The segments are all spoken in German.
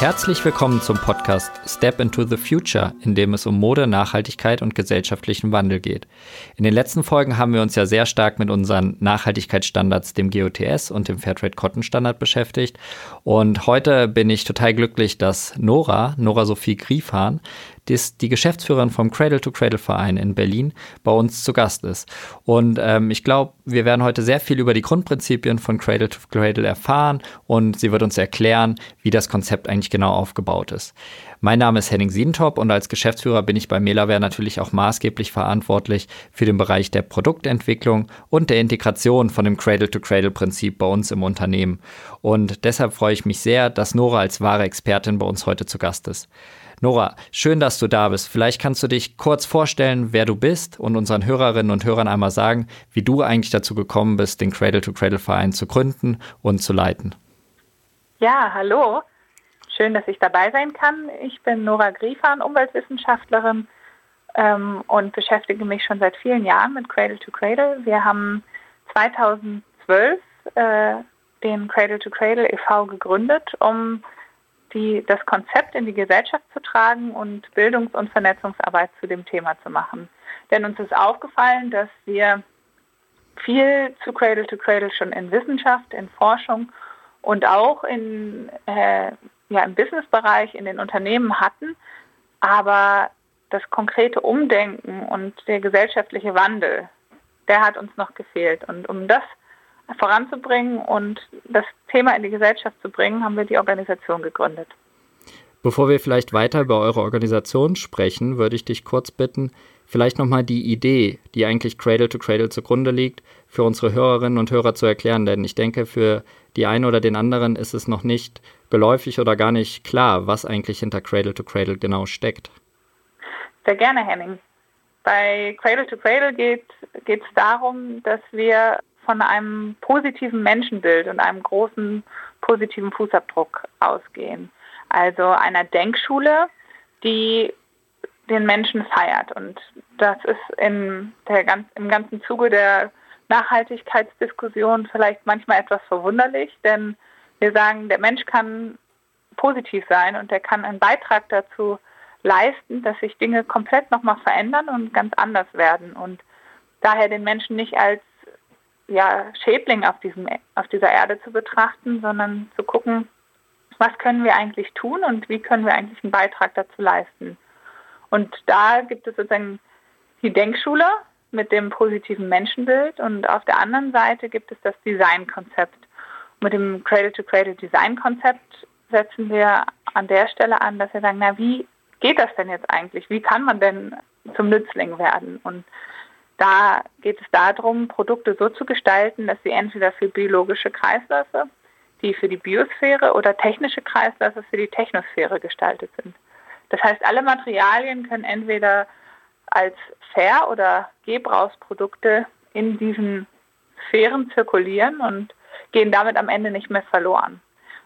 Herzlich willkommen zum Podcast Step into the Future, in dem es um Mode, Nachhaltigkeit und gesellschaftlichen Wandel geht. In den letzten Folgen haben wir uns ja sehr stark mit unseren Nachhaltigkeitsstandards, dem GOTS und dem Fairtrade Cotton Standard beschäftigt. Und heute bin ich total glücklich, dass Nora, Nora Sophie Griefhahn, dass die Geschäftsführerin vom Cradle to Cradle Verein in Berlin bei uns zu Gast ist. Und ähm, ich glaube, wir werden heute sehr viel über die Grundprinzipien von Cradle to Cradle erfahren und sie wird uns erklären, wie das Konzept eigentlich genau aufgebaut ist. Mein Name ist Henning Siedentop und als Geschäftsführer bin ich bei Melaware natürlich auch maßgeblich verantwortlich für den Bereich der Produktentwicklung und der Integration von dem Cradle-to-Cradle-Prinzip bei uns im Unternehmen. Und deshalb freue ich mich sehr, dass Nora als wahre Expertin bei uns heute zu Gast ist. Nora, schön, dass du da bist. Vielleicht kannst du dich kurz vorstellen, wer du bist und unseren Hörerinnen und Hörern einmal sagen, wie du eigentlich dazu gekommen bist, den Cradle-to-Cradle-Verein zu gründen und zu leiten. Ja, hallo. Schön, dass ich dabei sein kann. Ich bin Nora Griefahn, Umweltwissenschaftlerin ähm, und beschäftige mich schon seit vielen Jahren mit Cradle to Cradle. Wir haben 2012 äh, den Cradle to Cradle e.V. gegründet, um die, das Konzept in die Gesellschaft zu tragen und Bildungs- und Vernetzungsarbeit zu dem Thema zu machen. Denn uns ist aufgefallen, dass wir viel zu Cradle to Cradle schon in Wissenschaft, in Forschung und auch in, äh, ja, im Businessbereich, in den Unternehmen hatten, aber das konkrete Umdenken und der gesellschaftliche Wandel, der hat uns noch gefehlt. Und um das voranzubringen und das Thema in die Gesellschaft zu bringen, haben wir die Organisation gegründet. Bevor wir vielleicht weiter über eure Organisation sprechen, würde ich dich kurz bitten, vielleicht nochmal die Idee, die eigentlich Cradle to Cradle zugrunde liegt, für unsere Hörerinnen und Hörer zu erklären. Denn ich denke, für die einen oder den anderen ist es noch nicht geläufig oder gar nicht klar, was eigentlich hinter Cradle to Cradle genau steckt. Sehr gerne, Henning. Bei Cradle to Cradle geht es darum, dass wir von einem positiven Menschenbild und einem großen positiven Fußabdruck ausgehen. Also einer Denkschule, die den Menschen feiert. Und das ist in der, im ganzen Zuge der Nachhaltigkeitsdiskussion vielleicht manchmal etwas verwunderlich, denn wir sagen, der Mensch kann positiv sein und er kann einen Beitrag dazu leisten, dass sich Dinge komplett nochmal verändern und ganz anders werden. Und daher den Menschen nicht als ja, Schädling auf, diesem, auf dieser Erde zu betrachten, sondern zu gucken, was können wir eigentlich tun und wie können wir eigentlich einen Beitrag dazu leisten. Und da gibt es sozusagen die Denkschule mit dem positiven Menschenbild und auf der anderen Seite gibt es das Designkonzept. Mit dem Cradle-to-Cradle-Design-Konzept setzen wir an der Stelle an, dass wir sagen, na, wie geht das denn jetzt eigentlich? Wie kann man denn zum Nützling werden? Und da geht es darum, Produkte so zu gestalten, dass sie entweder für biologische Kreisläufe, die für die Biosphäre oder technische Kreisläufe für die Technosphäre gestaltet sind. Das heißt, alle Materialien können entweder als Fair- oder Gebrauchsprodukte in diesen Sphären zirkulieren und gehen damit am Ende nicht mehr verloren.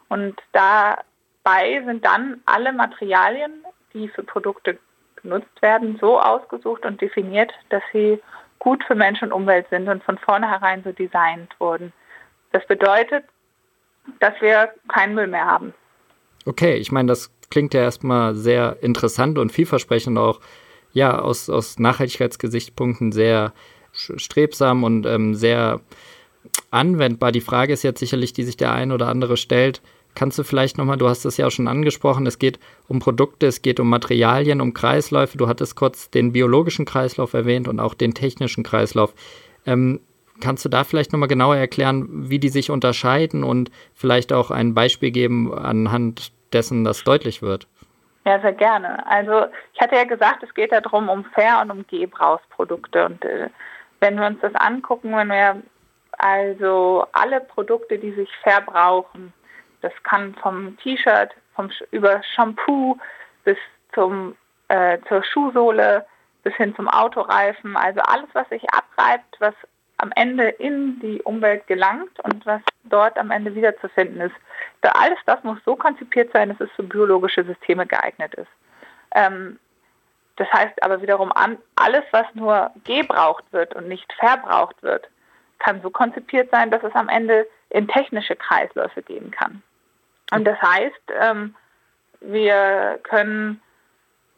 Und dabei sind dann alle Materialien, die für Produkte genutzt werden, so ausgesucht und definiert, dass sie gut für Mensch und Umwelt sind und von vornherein so designt wurden. Das bedeutet, dass wir keinen Müll mehr haben. Okay, ich meine, das klingt ja erstmal sehr interessant und vielversprechend auch, ja, aus, aus Nachhaltigkeitsgesichtspunkten sehr strebsam und ähm, sehr anwendbar. Die Frage ist jetzt sicherlich, die sich der ein oder andere stellt, Kannst du vielleicht nochmal, du hast es ja auch schon angesprochen, es geht um Produkte, es geht um Materialien, um Kreisläufe. Du hattest kurz den biologischen Kreislauf erwähnt und auch den technischen Kreislauf. Ähm, kannst du da vielleicht nochmal genauer erklären, wie die sich unterscheiden und vielleicht auch ein Beispiel geben anhand dessen, das deutlich wird? Ja, sehr gerne. Also ich hatte ja gesagt, es geht darum, um Fair- und um Gebrauchsprodukte. Und äh, wenn wir uns das angucken, wenn wir also alle Produkte, die sich verbrauchen, das kann vom T-Shirt, vom über Shampoo bis zum äh, zur Schuhsohle bis hin zum Autoreifen, also alles, was sich abreibt, was am Ende in die Umwelt gelangt und was dort am Ende wiederzufinden ist. Da alles das muss so konzipiert sein, dass es für biologische Systeme geeignet ist. Ähm, das heißt aber wiederum an, alles, was nur gebraucht wird und nicht verbraucht wird, kann so konzipiert sein, dass es am Ende in technische Kreisläufe gehen kann. Und das heißt, ähm, wir können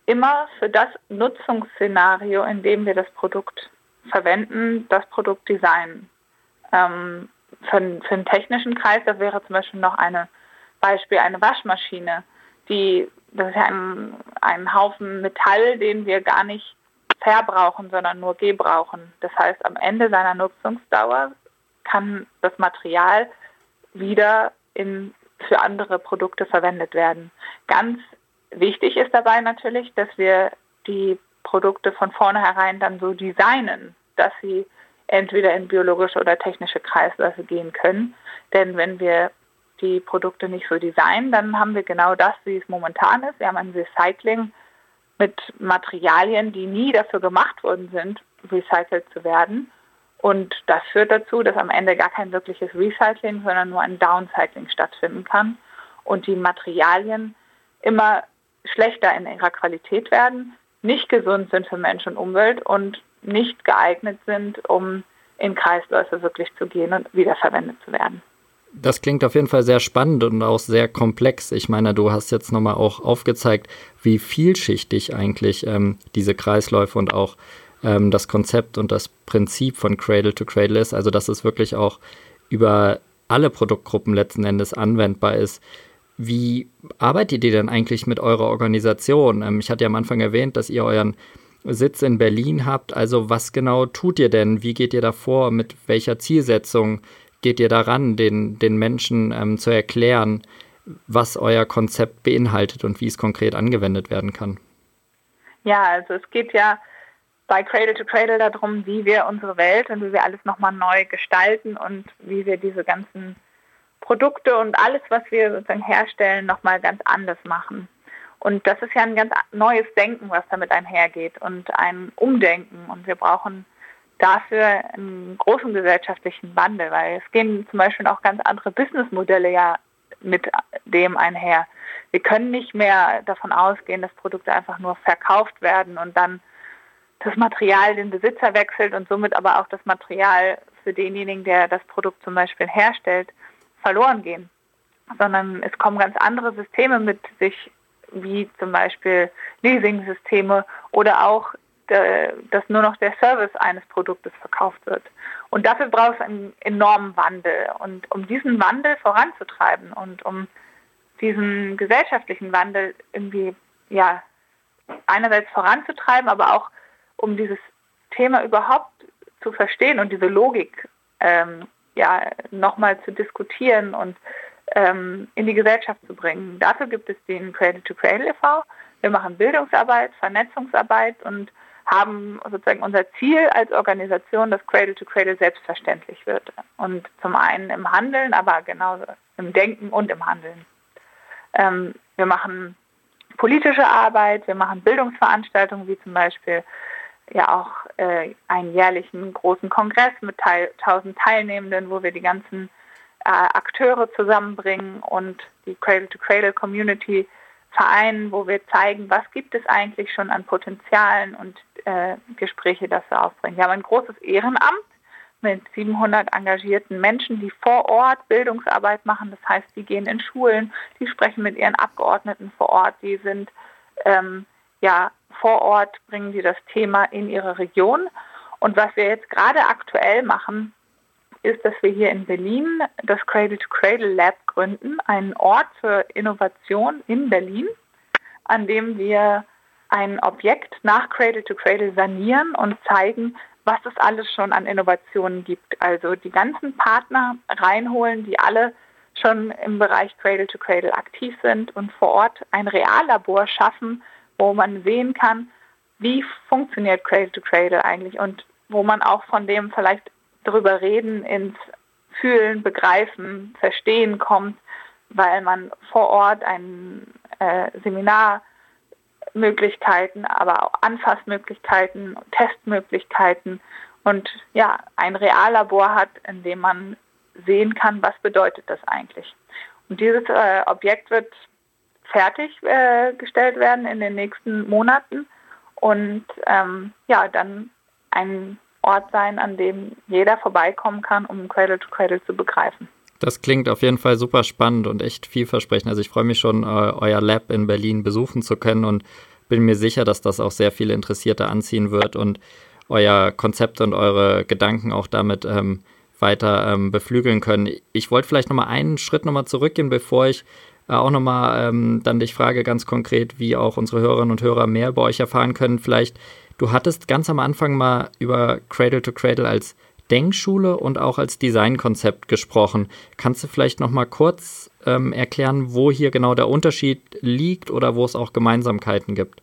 immer für das Nutzungsszenario, in dem wir das Produkt verwenden, das Produkt designen. Ähm, für, für einen technischen Kreis, da wäre zum Beispiel noch ein Beispiel eine Waschmaschine, die das ist ja ein, ein Haufen Metall, den wir gar nicht verbrauchen, sondern nur gebrauchen. Das heißt, am Ende seiner Nutzungsdauer kann das Material wieder in, für andere Produkte verwendet werden. Ganz wichtig ist dabei natürlich, dass wir die Produkte von vornherein dann so designen, dass sie entweder in biologische oder technische Kreisläufe gehen können. Denn wenn wir die Produkte nicht so designen, dann haben wir genau das, wie es momentan ist. Wir haben ein Recycling mit Materialien, die nie dafür gemacht worden sind, recycelt zu werden. Und das führt dazu, dass am Ende gar kein wirkliches Recycling, sondern nur ein Downcycling stattfinden kann und die Materialien immer schlechter in ihrer Qualität werden, nicht gesund sind für Mensch und Umwelt und nicht geeignet sind, um in Kreisläufe wirklich zu gehen und wiederverwendet zu werden. Das klingt auf jeden Fall sehr spannend und auch sehr komplex. Ich meine, du hast jetzt nochmal auch aufgezeigt, wie vielschichtig eigentlich ähm, diese Kreisläufe und auch ähm, das Konzept und das Prinzip von Cradle to Cradle ist. Also, dass es wirklich auch über alle Produktgruppen letzten Endes anwendbar ist. Wie arbeitet ihr denn eigentlich mit eurer Organisation? Ähm, ich hatte ja am Anfang erwähnt, dass ihr euren Sitz in Berlin habt. Also was genau tut ihr denn? Wie geht ihr da vor? Mit welcher Zielsetzung geht ihr daran, den, den Menschen ähm, zu erklären, was euer Konzept beinhaltet und wie es konkret angewendet werden kann? Ja, also es geht ja bei Cradle to Cradle darum, wie wir unsere Welt und wie wir alles nochmal neu gestalten und wie wir diese ganzen Produkte und alles, was wir sozusagen herstellen, nochmal ganz anders machen. Und das ist ja ein ganz neues Denken, was damit einhergeht und ein Umdenken. Und wir brauchen dafür einen großen gesellschaftlichen Wandel, weil es gehen zum Beispiel auch ganz andere Businessmodelle ja mit dem einher. Wir können nicht mehr davon ausgehen, dass Produkte einfach nur verkauft werden und dann das Material den Besitzer wechselt und somit aber auch das Material für denjenigen, der das Produkt zum Beispiel herstellt, verloren gehen. Sondern es kommen ganz andere Systeme mit sich wie zum Beispiel Leasing-Systeme oder auch, äh, dass nur noch der Service eines Produktes verkauft wird. Und dafür braucht es einen enormen Wandel. Und um diesen Wandel voranzutreiben und um diesen gesellschaftlichen Wandel irgendwie, ja, einerseits voranzutreiben, aber auch um dieses Thema überhaupt zu verstehen und diese Logik ähm, ja, nochmal zu diskutieren und ähm, in die Gesellschaft zu bringen. Dafür gibt es den Cradle to Cradle e.V. Wir machen Bildungsarbeit, Vernetzungsarbeit und haben sozusagen unser Ziel als Organisation, dass Cradle to Cradle selbstverständlich wird. Und zum einen im Handeln, aber genauso im Denken und im Handeln. Ähm, wir machen politische Arbeit, wir machen Bildungsveranstaltungen wie zum Beispiel ja auch äh, einen jährlichen großen Kongress mit teil 1000 Teilnehmenden, wo wir die ganzen äh, Akteure zusammenbringen und die Cradle-to-Cradle-Community vereinen, wo wir zeigen, was gibt es eigentlich schon an Potenzialen und äh, Gespräche dafür aufbringen. Wir haben ein großes Ehrenamt mit 700 engagierten Menschen, die vor Ort Bildungsarbeit machen. Das heißt, die gehen in Schulen, die sprechen mit ihren Abgeordneten vor Ort, die sind ähm, ja vor Ort, bringen die das Thema in ihre Region. Und was wir jetzt gerade aktuell machen, ist, dass wir hier in Berlin das Cradle to Cradle Lab gründen, einen Ort für Innovation in Berlin, an dem wir ein Objekt nach Cradle to Cradle sanieren und zeigen, was es alles schon an Innovationen gibt. Also die ganzen Partner reinholen, die alle schon im Bereich Cradle to Cradle aktiv sind und vor Ort ein Reallabor schaffen, wo man sehen kann, wie funktioniert Cradle to Cradle eigentlich und wo man auch von dem vielleicht drüber reden, ins Fühlen, Begreifen, Verstehen kommt, weil man vor Ort ein äh, Seminarmöglichkeiten, aber auch Anfassmöglichkeiten, Testmöglichkeiten und ja, ein Reallabor hat, in dem man sehen kann, was bedeutet das eigentlich. Und dieses äh, Objekt wird fertiggestellt äh, werden in den nächsten Monaten und ähm, ja, dann ein Ort sein, an dem jeder vorbeikommen kann, um Cradle to Cradle zu begreifen. Das klingt auf jeden Fall super spannend und echt vielversprechend. Also ich freue mich schon, äh, euer Lab in Berlin besuchen zu können und bin mir sicher, dass das auch sehr viele Interessierte anziehen wird und euer Konzept und eure Gedanken auch damit ähm, weiter ähm, beflügeln können. Ich wollte vielleicht nochmal einen Schritt nochmal zurückgehen, bevor ich äh, auch nochmal ähm, dann dich frage ganz konkret, wie auch unsere Hörerinnen und Hörer mehr über euch erfahren können. Vielleicht, du hattest ganz am Anfang mal über Cradle to Cradle als Denkschule und auch als Designkonzept gesprochen. Kannst du vielleicht noch mal kurz ähm, erklären, wo hier genau der Unterschied liegt oder wo es auch Gemeinsamkeiten gibt?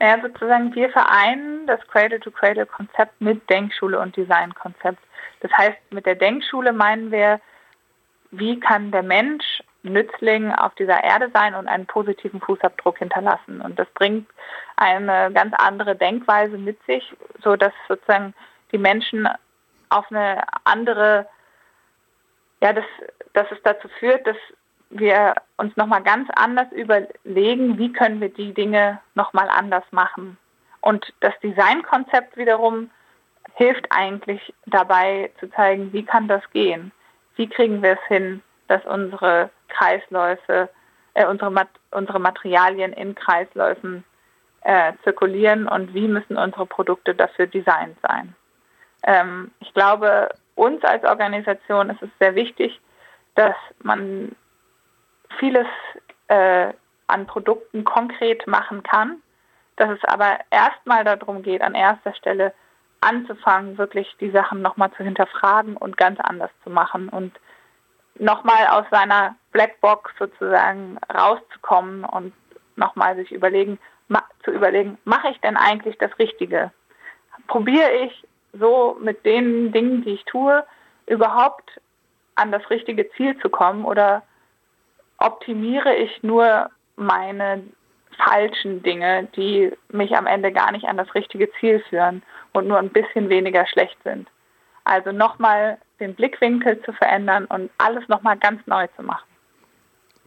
Ja, sozusagen wir vereinen das Cradle-to-Cradle-Konzept mit Denkschule und Designkonzept. Das heißt, mit der Denkschule meinen wir, wie kann der Mensch Nützling auf dieser Erde sein und einen positiven Fußabdruck hinterlassen. Und das bringt eine ganz andere Denkweise mit sich, so dass sozusagen die Menschen auf eine andere, ja, dass, dass es dazu führt, dass wir uns nochmal ganz anders überlegen, wie können wir die Dinge nochmal anders machen. Und das Designkonzept wiederum hilft eigentlich dabei zu zeigen, wie kann das gehen? Wie kriegen wir es hin, dass unsere Kreisläufe, äh, unsere, Mat unsere Materialien in Kreisläufen äh, zirkulieren und wie müssen unsere Produkte dafür designt sein? Ähm, ich glaube, uns als Organisation ist es sehr wichtig, dass man vieles äh, an Produkten konkret machen kann, dass es aber erstmal darum geht, an erster Stelle anzufangen, wirklich die Sachen nochmal zu hinterfragen und ganz anders zu machen und nochmal aus seiner Blackbox sozusagen rauszukommen und nochmal sich überlegen, zu überlegen, mache ich denn eigentlich das Richtige? Probiere ich so mit den Dingen, die ich tue, überhaupt an das richtige Ziel zu kommen oder optimiere ich nur meine falschen Dinge, die mich am Ende gar nicht an das richtige Ziel führen und nur ein bisschen weniger schlecht sind. Also nochmal den Blickwinkel zu verändern und alles nochmal ganz neu zu machen.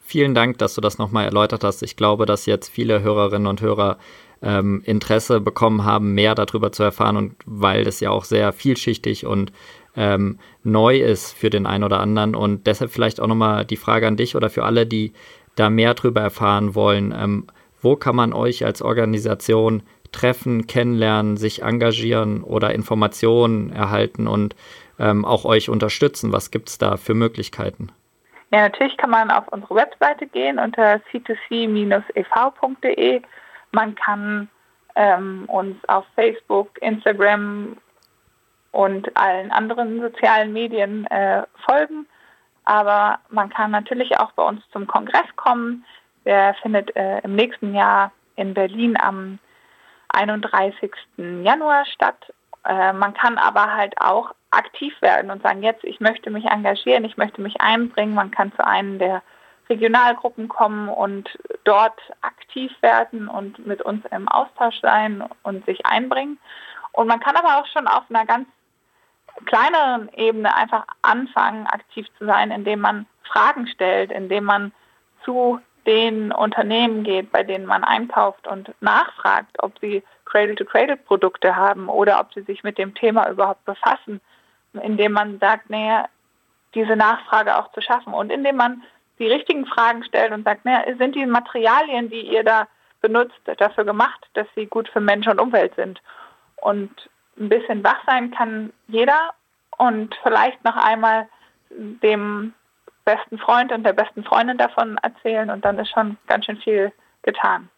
Vielen Dank, dass du das nochmal erläutert hast. Ich glaube, dass jetzt viele Hörerinnen und Hörer ähm, Interesse bekommen haben, mehr darüber zu erfahren und weil es ja auch sehr vielschichtig und ähm, neu ist für den einen oder anderen. Und deshalb vielleicht auch nochmal die Frage an dich oder für alle, die da mehr darüber erfahren wollen. Ähm, wo kann man euch als Organisation treffen, kennenlernen, sich engagieren oder Informationen erhalten und ähm, auch euch unterstützen? Was gibt es da für Möglichkeiten? Ja, natürlich kann man auf unsere Webseite gehen unter c2c-ev.de. Man kann ähm, uns auf Facebook, Instagram und allen anderen sozialen Medien äh, folgen. Aber man kann natürlich auch bei uns zum Kongress kommen. Der findet äh, im nächsten Jahr in Berlin am 31. Januar statt. Äh, man kann aber halt auch aktiv werden und sagen, jetzt, ich möchte mich engagieren, ich möchte mich einbringen. Man kann zu einem der Regionalgruppen kommen und dort aktiv werden und mit uns im Austausch sein und sich einbringen. Und man kann aber auch schon auf einer ganz kleineren Ebene einfach anfangen, aktiv zu sein, indem man Fragen stellt, indem man zu den Unternehmen geht, bei denen man einkauft und nachfragt, ob sie Cradle-to-Cradle-Produkte haben oder ob sie sich mit dem Thema überhaupt befassen, indem man sagt, naja, diese Nachfrage auch zu schaffen und indem man die richtigen Fragen stellt und sagt, naja, sind die Materialien, die ihr da benutzt, dafür gemacht, dass sie gut für Mensch und Umwelt sind. Und ein bisschen wach sein kann jeder und vielleicht noch einmal dem besten Freund und der besten Freundin davon erzählen und dann ist schon ganz schön viel getan.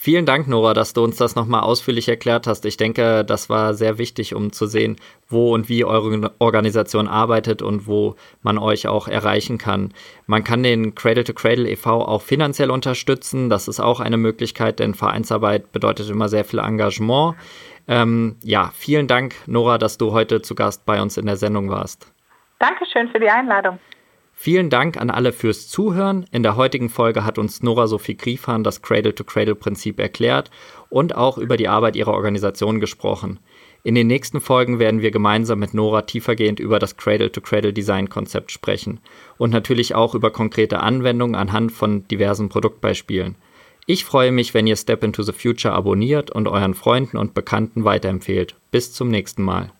Vielen Dank, Nora, dass du uns das nochmal ausführlich erklärt hast. Ich denke, das war sehr wichtig, um zu sehen, wo und wie eure Organisation arbeitet und wo man euch auch erreichen kann. Man kann den Cradle to Cradle e.V. auch finanziell unterstützen. Das ist auch eine Möglichkeit, denn Vereinsarbeit bedeutet immer sehr viel Engagement. Ähm, ja, vielen Dank, Nora, dass du heute zu Gast bei uns in der Sendung warst. Dankeschön für die Einladung. Vielen Dank an alle fürs Zuhören. In der heutigen Folge hat uns Nora Sophie Griefahn das Cradle-to-Cradle-Prinzip erklärt und auch über die Arbeit ihrer Organisation gesprochen. In den nächsten Folgen werden wir gemeinsam mit Nora tiefergehend über das Cradle-to-Cradle-Design-Konzept sprechen und natürlich auch über konkrete Anwendungen anhand von diversen Produktbeispielen. Ich freue mich, wenn ihr Step into the Future abonniert und euren Freunden und Bekannten weiterempfehlt. Bis zum nächsten Mal.